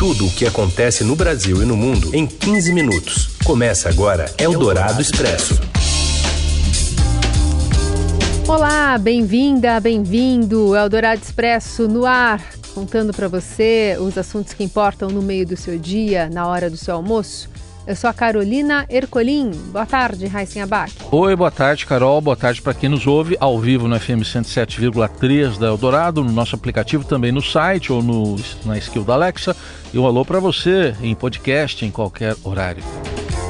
Tudo o que acontece no Brasil e no mundo em 15 minutos. Começa agora Eldorado Expresso. Olá, bem-vinda, bem-vindo. Eldorado Expresso no ar, contando para você os assuntos que importam no meio do seu dia, na hora do seu almoço. Eu sou a Carolina Ercolim. Boa tarde, Raíssen Abac. Oi, boa tarde, Carol. Boa tarde para quem nos ouve ao vivo no FM 107,3 da Eldorado, no nosso aplicativo também no site ou no, na skill da Alexa. E um alô para você em podcast em qualquer horário.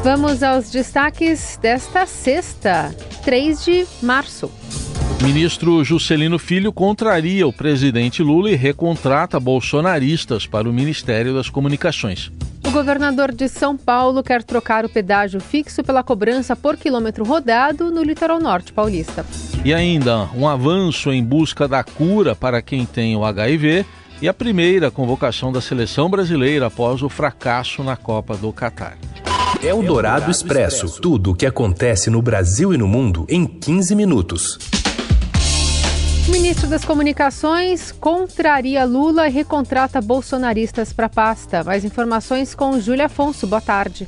Vamos aos destaques desta sexta, 3 de março. Ministro Juscelino Filho contraria o presidente Lula e recontrata bolsonaristas para o Ministério das Comunicações. O governador de São Paulo quer trocar o pedágio fixo pela cobrança por quilômetro rodado no litoral norte paulista. E ainda um avanço em busca da cura para quem tem o HIV e a primeira convocação da seleção brasileira após o fracasso na Copa do Catar. É o Dourado Expresso. Tudo o que acontece no Brasil e no mundo em 15 minutos. Ministro das Comunicações contraria Lula e recontrata bolsonaristas para pasta. Mais informações com Júlia Afonso. Boa tarde.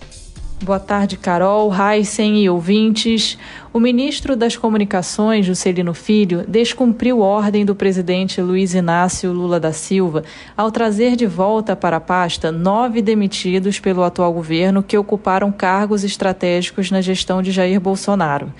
Boa tarde, Carol, Heisen e ouvintes. O ministro das Comunicações, Juscelino Filho, descumpriu ordem do presidente Luiz Inácio Lula da Silva ao trazer de volta para a pasta nove demitidos pelo atual governo que ocuparam cargos estratégicos na gestão de Jair Bolsonaro.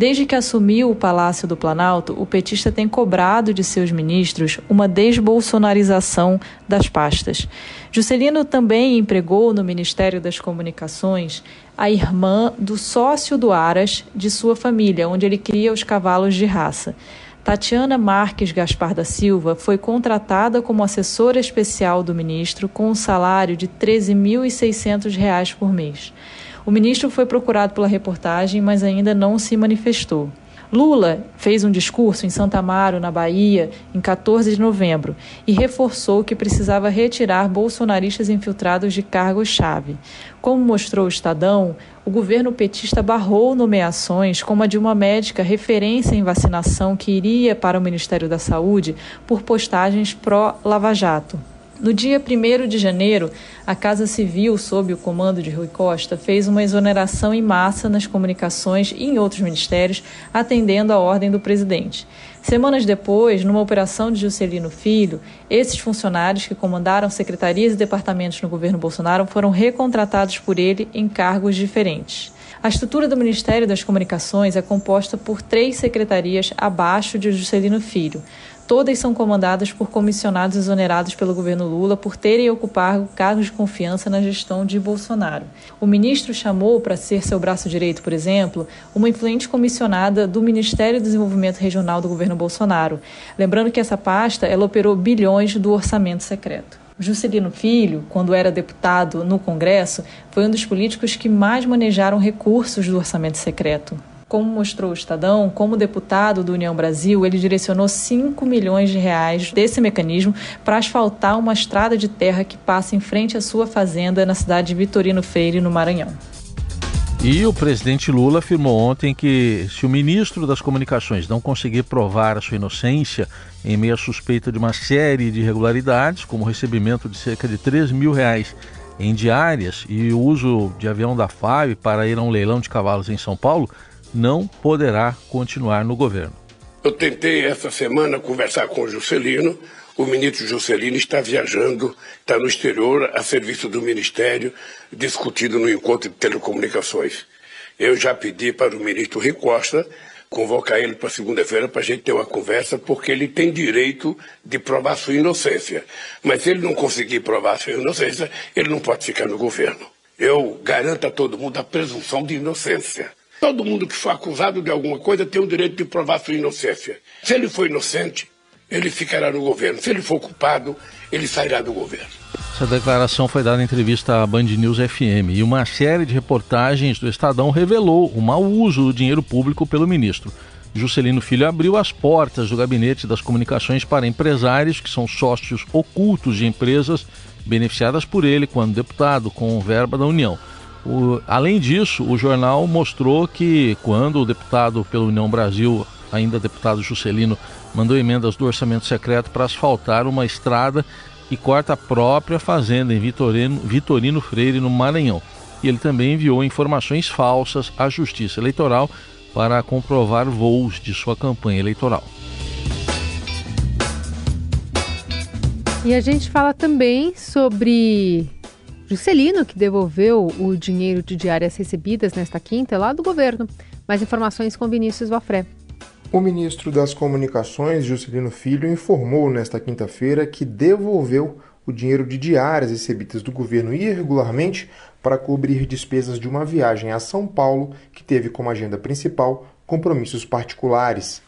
Desde que assumiu o Palácio do Planalto, o petista tem cobrado de seus ministros uma desbolsonarização das pastas. Juscelino também empregou no Ministério das Comunicações a irmã do sócio do Aras de sua família, onde ele cria os cavalos de raça. Tatiana Marques Gaspar da Silva foi contratada como assessora especial do ministro com um salário de R$ 13.600 por mês. O ministro foi procurado pela reportagem, mas ainda não se manifestou. Lula fez um discurso em Santa Amaro, na Bahia, em 14 de novembro, e reforçou que precisava retirar bolsonaristas infiltrados de cargos-chave. Como mostrou o Estadão, o governo petista barrou nomeações como a de uma médica referência em vacinação que iria para o Ministério da Saúde por postagens pró-Lava Jato. No dia 1 de janeiro, a Casa Civil, sob o comando de Rui Costa, fez uma exoneração em massa nas comunicações e em outros ministérios, atendendo à ordem do presidente. Semanas depois, numa operação de Juscelino Filho, esses funcionários que comandaram secretarias e departamentos no governo Bolsonaro foram recontratados por ele em cargos diferentes. A estrutura do Ministério das Comunicações é composta por três secretarias abaixo de Juscelino Filho. Todas são comandadas por comissionados exonerados pelo governo Lula por terem ocupado cargos de confiança na gestão de Bolsonaro. O ministro chamou para ser seu braço direito, por exemplo, uma influente comissionada do Ministério do Desenvolvimento Regional do governo Bolsonaro. Lembrando que essa pasta ela operou bilhões do orçamento secreto. Juscelino Filho, quando era deputado no Congresso, foi um dos políticos que mais manejaram recursos do orçamento secreto. Como mostrou o Estadão, como deputado do União Brasil, ele direcionou 5 milhões de reais desse mecanismo para asfaltar uma estrada de terra que passa em frente à sua fazenda na cidade de Vitorino Freire, no Maranhão. E o presidente Lula afirmou ontem que se o ministro das Comunicações não conseguir provar a sua inocência em meio à suspeita de uma série de irregularidades, como o recebimento de cerca de 3 mil reais em diárias e o uso de avião da FAB para ir a um leilão de cavalos em São Paulo, não poderá continuar no governo. Eu tentei essa semana conversar com o Juscelino. O ministro Juscelino está viajando, está no exterior, a serviço do Ministério, discutindo no encontro de telecomunicações. Eu já pedi para o ministro Rui Costa convocar ele para segunda-feira para a gente ter uma conversa, porque ele tem direito de provar sua inocência. Mas se ele não conseguir provar sua inocência, ele não pode ficar no governo. Eu garanto a todo mundo a presunção de inocência. Todo mundo que for acusado de alguma coisa tem o direito de provar sua inocência. Se ele for inocente, ele ficará no governo. Se ele for culpado, ele sairá do governo. Essa declaração foi dada em entrevista à Band News FM e uma série de reportagens do Estadão revelou o mau uso do dinheiro público pelo ministro. Juscelino Filho abriu as portas do gabinete das comunicações para empresários que são sócios ocultos de empresas beneficiadas por ele quando deputado com verba da União. O, além disso, o jornal mostrou que quando o deputado pela União Brasil, ainda deputado Juscelino, mandou emendas do orçamento secreto para asfaltar uma estrada e corta a própria fazenda em Vitorino, Vitorino Freire, no Maranhão. E ele também enviou informações falsas à Justiça Eleitoral para comprovar voos de sua campanha eleitoral. E a gente fala também sobre Juscelino, que devolveu o dinheiro de diárias recebidas nesta quinta lá do governo. Mais informações com Vinícius Valfré. O ministro das Comunicações, Juscelino Filho, informou nesta quinta-feira que devolveu o dinheiro de diárias recebidas do governo irregularmente para cobrir despesas de uma viagem a São Paulo que teve como agenda principal compromissos particulares.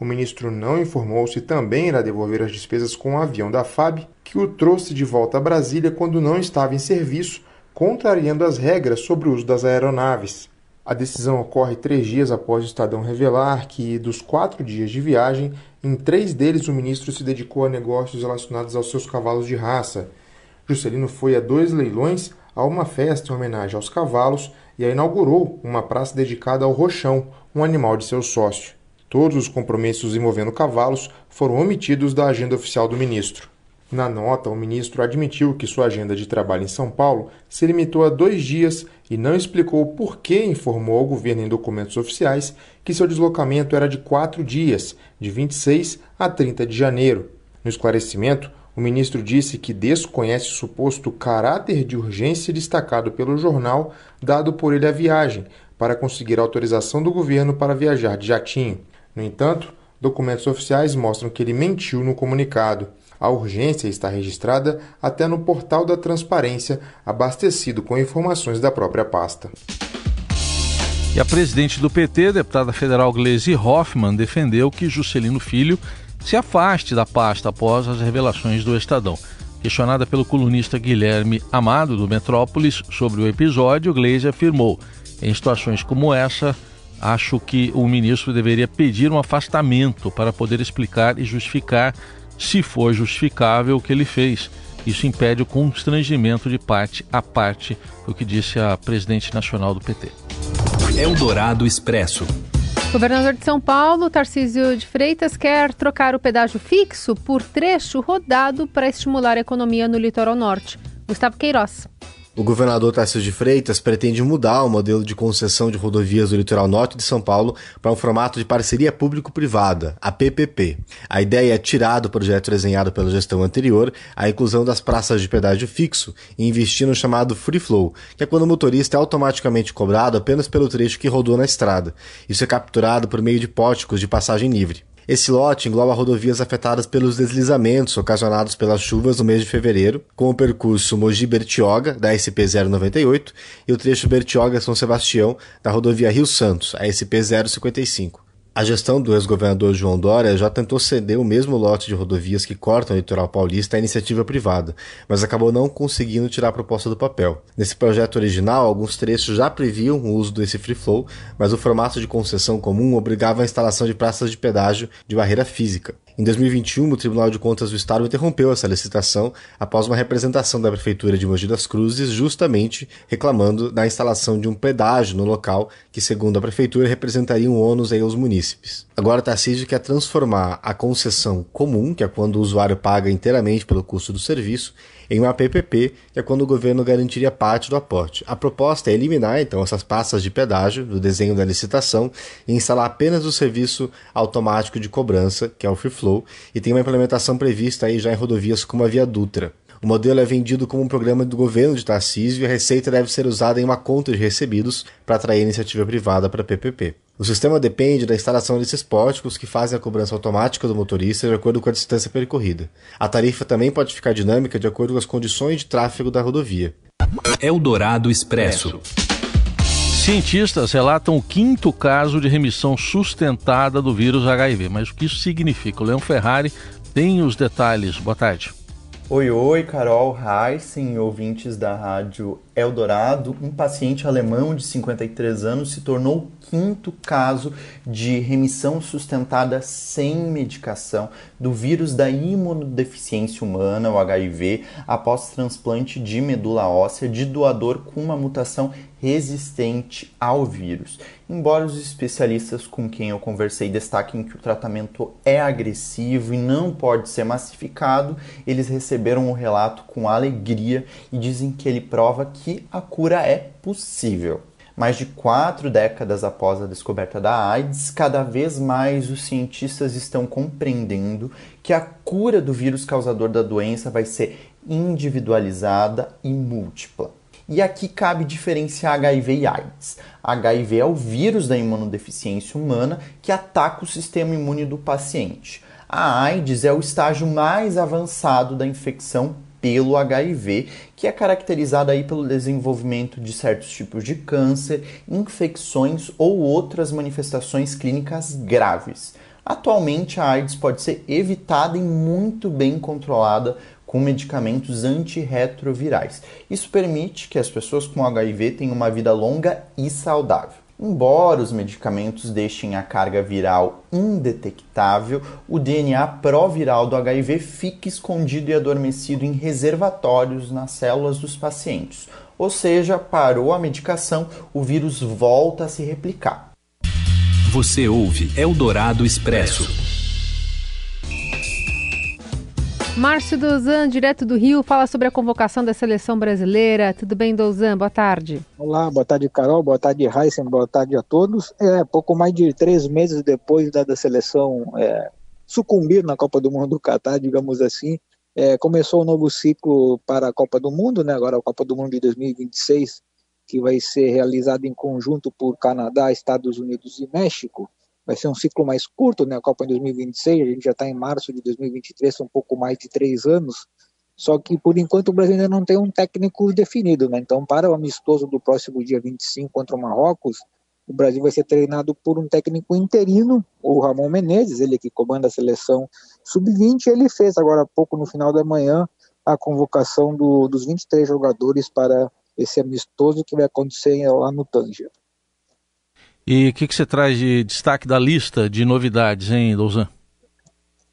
O ministro não informou se também irá devolver as despesas com o avião da FAB, que o trouxe de volta a Brasília quando não estava em serviço, contrariando as regras sobre o uso das aeronaves. A decisão ocorre três dias após o Estadão revelar que, dos quatro dias de viagem, em três deles o ministro se dedicou a negócios relacionados aos seus cavalos de raça. Juscelino foi a dois leilões, a uma festa em homenagem aos cavalos e a inaugurou uma praça dedicada ao roxão, um animal de seu sócio. Todos os compromissos envolvendo cavalos foram omitidos da agenda oficial do ministro. Na nota, o ministro admitiu que sua agenda de trabalho em São Paulo se limitou a dois dias e não explicou por que informou ao governo em documentos oficiais que seu deslocamento era de quatro dias, de 26 a 30 de janeiro. No esclarecimento, o ministro disse que desconhece o suposto caráter de urgência destacado pelo jornal dado por ele à viagem, para conseguir autorização do governo para viajar de jatinho. No entanto, documentos oficiais mostram que ele mentiu no comunicado. A urgência está registrada até no portal da transparência, abastecido com informações da própria pasta. E a presidente do PT, deputada federal Gleisi Hoffmann, defendeu que Juscelino Filho se afaste da pasta após as revelações do Estadão. Questionada pelo colunista Guilherme Amado, do Metrópolis, sobre o episódio, Gleisi afirmou: em situações como essa, acho que o ministro deveria pedir um afastamento para poder explicar e justificar, se for justificável, o que ele fez. Isso impede o constrangimento de parte a parte, o que disse a presidente nacional do PT. Eldorado Expresso. Governador de São Paulo, Tarcísio de Freitas, quer trocar o pedágio fixo por trecho rodado para estimular a economia no litoral norte. Gustavo Queiroz. O governador Tarcísio de Freitas pretende mudar o modelo de concessão de rodovias do litoral norte de São Paulo para um formato de parceria público-privada, a PPP. A ideia é tirar do projeto desenhado pela gestão anterior a inclusão das praças de pedágio fixo e investir no chamado Free Flow, que é quando o motorista é automaticamente cobrado apenas pelo trecho que rodou na estrada. Isso é capturado por meio de póticos de passagem livre. Esse lote engloba rodovias afetadas pelos deslizamentos ocasionados pelas chuvas no mês de fevereiro, com o percurso Mogi-Bertioga, da SP-098, e o trecho Bertioga-São Sebastião, da rodovia Rio Santos, a SP-055. A gestão do ex-governador João Dória já tentou ceder o mesmo lote de rodovias que cortam o litoral paulista à iniciativa privada, mas acabou não conseguindo tirar a proposta do papel. Nesse projeto original, alguns trechos já previam o uso desse free flow, mas o formato de concessão comum obrigava a instalação de praças de pedágio de barreira física. Em 2021, o Tribunal de Contas do Estado interrompeu essa licitação após uma representação da Prefeitura de Mogi das Cruzes justamente reclamando da instalação de um pedágio no local que, segundo a Prefeitura, representaria um ônus aos munícipes. Agora, Tarcísio quer transformar a concessão comum, que é quando o usuário paga inteiramente pelo custo do serviço, em uma PPP, que é quando o governo garantiria parte do aporte. A proposta é eliminar, então, essas passas de pedágio do desenho da licitação e instalar apenas o serviço automático de cobrança, que é o Free Flow, e tem uma implementação prevista aí já em rodovias como a Via Dutra. O modelo é vendido como um programa do governo de Tarcísio e a receita deve ser usada em uma conta de recebidos para atrair iniciativa privada para PPP. O sistema depende da instalação desses pórticos que fazem a cobrança automática do motorista de acordo com a distância percorrida. A tarifa também pode ficar dinâmica de acordo com as condições de tráfego da rodovia. Eldorado Expresso. Cientistas relatam o quinto caso de remissão sustentada do vírus HIV. Mas o que isso significa? O Leão Ferrari tem os detalhes. Boa tarde. Oi, oi, Carol Heissen, ouvintes da rádio Eldorado. Um paciente alemão de 53 anos se tornou o quinto caso de remissão sustentada sem medicação do vírus da imunodeficiência humana, o HIV, após transplante de medula óssea de doador com uma mutação resistente ao vírus. Embora os especialistas com quem eu conversei destaquem que o tratamento é agressivo e não pode ser massificado, eles receberam o relato com alegria e dizem que ele prova que a cura é possível. Mais de quatro décadas após a descoberta da AIDS, cada vez mais os cientistas estão compreendendo que a cura do vírus causador da doença vai ser individualizada e múltipla. E aqui cabe diferenciar HIV e AIDS. HIV é o vírus da imunodeficiência humana que ataca o sistema imune do paciente. A AIDS é o estágio mais avançado da infecção pelo HIV, que é caracterizada aí pelo desenvolvimento de certos tipos de câncer, infecções ou outras manifestações clínicas graves. Atualmente, a AIDS pode ser evitada e muito bem controlada com medicamentos antirretrovirais. Isso permite que as pessoas com HIV tenham uma vida longa e saudável. Embora os medicamentos deixem a carga viral indetectável, o DNA proviral do HIV fica escondido e adormecido em reservatórios nas células dos pacientes. Ou seja, parou a medicação, o vírus volta a se replicar. Você ouve Eldorado Expresso. Márcio Dozan, direto do Rio, fala sobre a convocação da seleção brasileira. Tudo bem, Dozan? Boa tarde. Olá, boa tarde, Carol. Boa tarde, Heisen. Boa tarde a todos. É, pouco mais de três meses depois da, da seleção é, sucumbir na Copa do Mundo do Catar, digamos assim, é, começou um novo ciclo para a Copa do Mundo, né? agora a Copa do Mundo de 2026, que vai ser realizada em conjunto por Canadá, Estados Unidos e México vai ser um ciclo mais curto, né? A Copa em 2026, a gente já está em março de 2023, são um pouco mais de três anos. Só que por enquanto o Brasil ainda não tem um técnico definido, né? Então, para o amistoso do próximo dia 25 contra o Marrocos, o Brasil vai ser treinado por um técnico interino, o Ramon Menezes, ele que comanda a seleção sub-20. Ele fez agora há pouco, no final da manhã, a convocação do, dos 23 jogadores para esse amistoso que vai acontecer lá no Tanger. E o que, que, você traz de destaque da lista de novidades, hein, Louzan?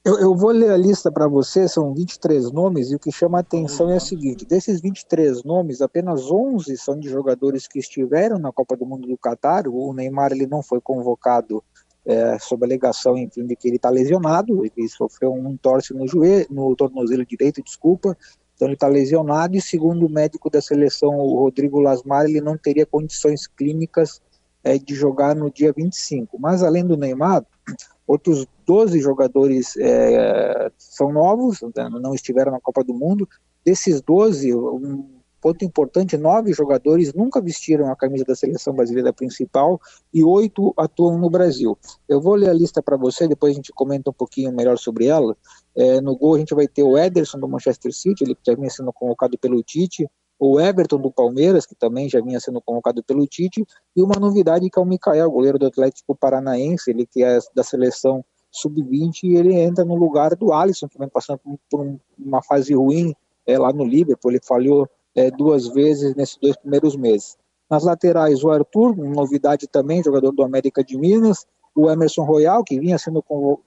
Eu, eu, vou ler a lista para você, são 23 nomes, e o que chama a atenção é o seguinte: desses 23 nomes, apenas 11 são de jogadores que estiveram na Copa do Mundo do Catar. O Neymar ele não foi convocado é, sob alegação, enfim, de que ele está lesionado, ele sofreu um torce no joelho, no tornozelo direito, desculpa, então ele está lesionado, e segundo o médico da seleção, o Rodrigo Lasmar, ele não teria condições clínicas é, de jogar no dia 25. Mas além do Neymar, outros 12 jogadores é, são novos, né, não estiveram na Copa do Mundo. Desses 12, um ponto importante, nove jogadores nunca vestiram a camisa da seleção brasileira principal e oito atuam no Brasil. Eu vou ler a lista para você, depois a gente comenta um pouquinho melhor sobre ela. É, no gol a gente vai ter o Ederson do Manchester City, ele que já vinha sendo convocado pelo Tite, o Everton do Palmeiras, que também já vinha sendo convocado pelo Tite, e uma novidade que é o Mikael, goleiro do Atlético Paranaense, ele que é da seleção sub-20, e ele entra no lugar do Alisson, que vem passando por uma fase ruim é, lá no Liverpool, ele falhou é, duas vezes nesses dois primeiros meses. Nas laterais, o Arthur, novidade também, jogador do América de Minas, o Emerson Royal, que vinha sendo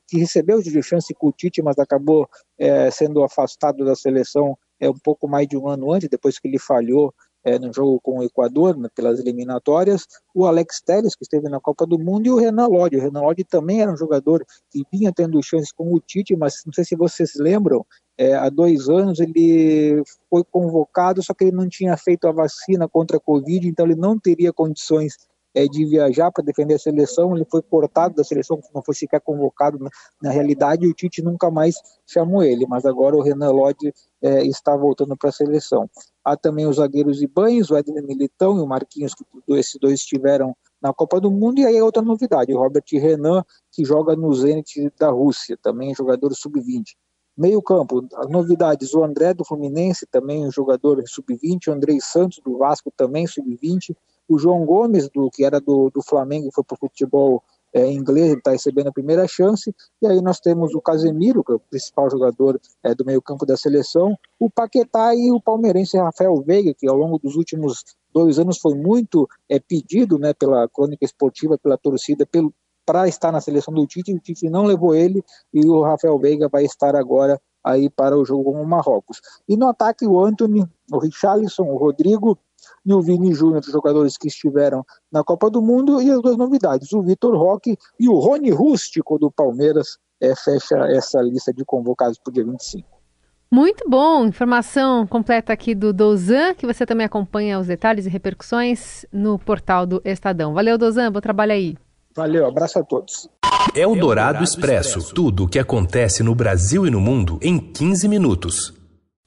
que recebeu de chance com o Tite, mas acabou é, sendo afastado da seleção é um pouco mais de um ano antes, depois que ele falhou é, no jogo com o Equador, né, pelas eliminatórias, o Alex Telles, que esteve na Copa do Mundo, e o Renan Lodge. O Renan Lodge também era um jogador que vinha tendo chances com o Tite, mas não sei se vocês lembram, é, há dois anos ele foi convocado, só que ele não tinha feito a vacina contra a Covid, então ele não teria condições é, de viajar para defender a seleção, ele foi cortado da seleção, não foi sequer convocado na, na realidade, e o Tite nunca mais chamou ele, mas agora o Renan Lodge é, está voltando para a seleção. Há também os zagueiros e banhos, o Edner Militão e o Marquinhos, que esses dois estiveram na Copa do Mundo, e aí é outra novidade, o Robert Renan, que joga no Zenit da Rússia, também jogador sub-20. Meio campo, as novidades, o André do Fluminense, também um jogador sub-20, o Andrei Santos do Vasco, também sub-20, o João Gomes, do que era do, do Flamengo, foi para o futebol é, inglês, ele está recebendo a primeira chance. E aí nós temos o Casemiro, que é o principal jogador é, do meio-campo da seleção, o Paquetá e o palmeirense Rafael Veiga, que ao longo dos últimos dois anos foi muito é, pedido né, pela crônica esportiva, pela torcida, pelo para estar na seleção do Tite, o Tite não levou ele e o Rafael Veiga vai estar agora aí para o jogo com o Marrocos. E no ataque o Anthony, o Richarlison, o Rodrigo e o Vini Júnior, jogadores que estiveram na Copa do Mundo, e as duas novidades, o Vitor Roque e o Rony Rústico do Palmeiras, é, fecha essa lista de convocados para o dia 25. Muito bom, informação completa aqui do Dozan, que você também acompanha os detalhes e repercussões no portal do Estadão. Valeu, Dozan, bom trabalho aí. Valeu, abraço a todos. É o Dourado Expresso, tudo o que acontece no Brasil e no mundo em 15 minutos.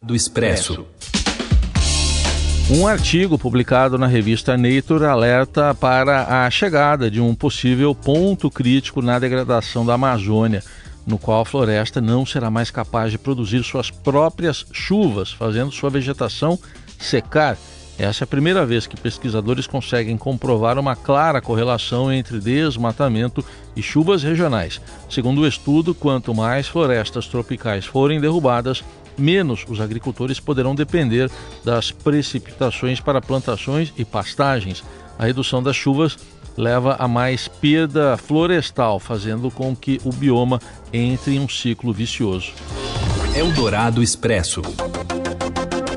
Do Expresso. Um artigo publicado na revista Nature alerta para a chegada de um possível ponto crítico na degradação da Amazônia no qual a floresta não será mais capaz de produzir suas próprias chuvas, fazendo sua vegetação secar. Essa é a primeira vez que pesquisadores conseguem comprovar uma clara correlação entre desmatamento e chuvas regionais. Segundo o estudo, quanto mais florestas tropicais forem derrubadas, menos os agricultores poderão depender das precipitações para plantações e pastagens. A redução das chuvas leva a mais perda florestal, fazendo com que o bioma entre em um ciclo vicioso. Eldorado Expresso.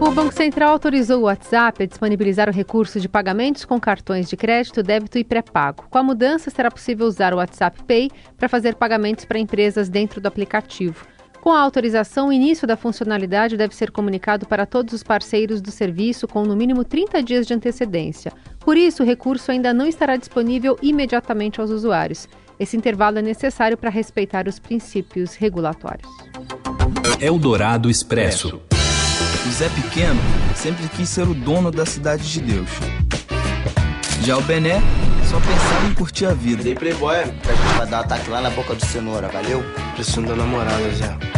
O Banco Central autorizou o WhatsApp a disponibilizar o recurso de pagamentos com cartões de crédito, débito e pré-pago. Com a mudança, será possível usar o WhatsApp Pay para fazer pagamentos para empresas dentro do aplicativo. Com a autorização, o início da funcionalidade deve ser comunicado para todos os parceiros do serviço com no mínimo 30 dias de antecedência. Por isso, o recurso ainda não estará disponível imediatamente aos usuários. Esse intervalo é necessário para respeitar os princípios regulatórios. Eldorado Expresso. O Zé Pequeno sempre quis ser o dono da cidade de Deus. Já o Bené só pensava em curtir a vida. Dei playboy, que a gente vai dar um ataque lá na boca do cenoura, valeu? Preciso da namorada, Zé.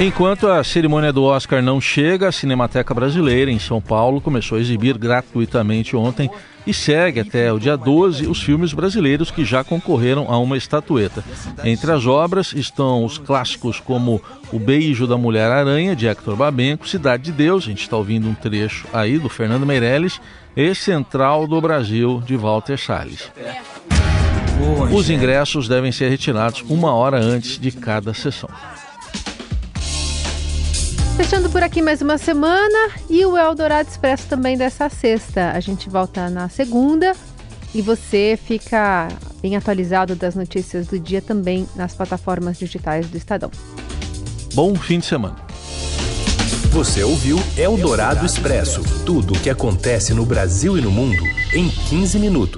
Enquanto a cerimônia do Oscar não chega, a Cinemateca Brasileira, em São Paulo, começou a exibir gratuitamente ontem e segue até o dia 12 os filmes brasileiros que já concorreram a uma estatueta. Entre as obras estão os clássicos como O Beijo da Mulher-Aranha, de Hector Babenco, Cidade de Deus, a gente está ouvindo um trecho aí do Fernando Meirelles, e Central do Brasil, de Walter Salles. Os ingressos devem ser retirados uma hora antes de cada sessão. Fechando por aqui mais uma semana e o Eldorado Expresso também dessa sexta. A gente volta na segunda e você fica bem atualizado das notícias do dia também nas plataformas digitais do Estadão. Bom fim de semana. Você ouviu Eldorado Expresso tudo o que acontece no Brasil e no mundo em 15 minutos.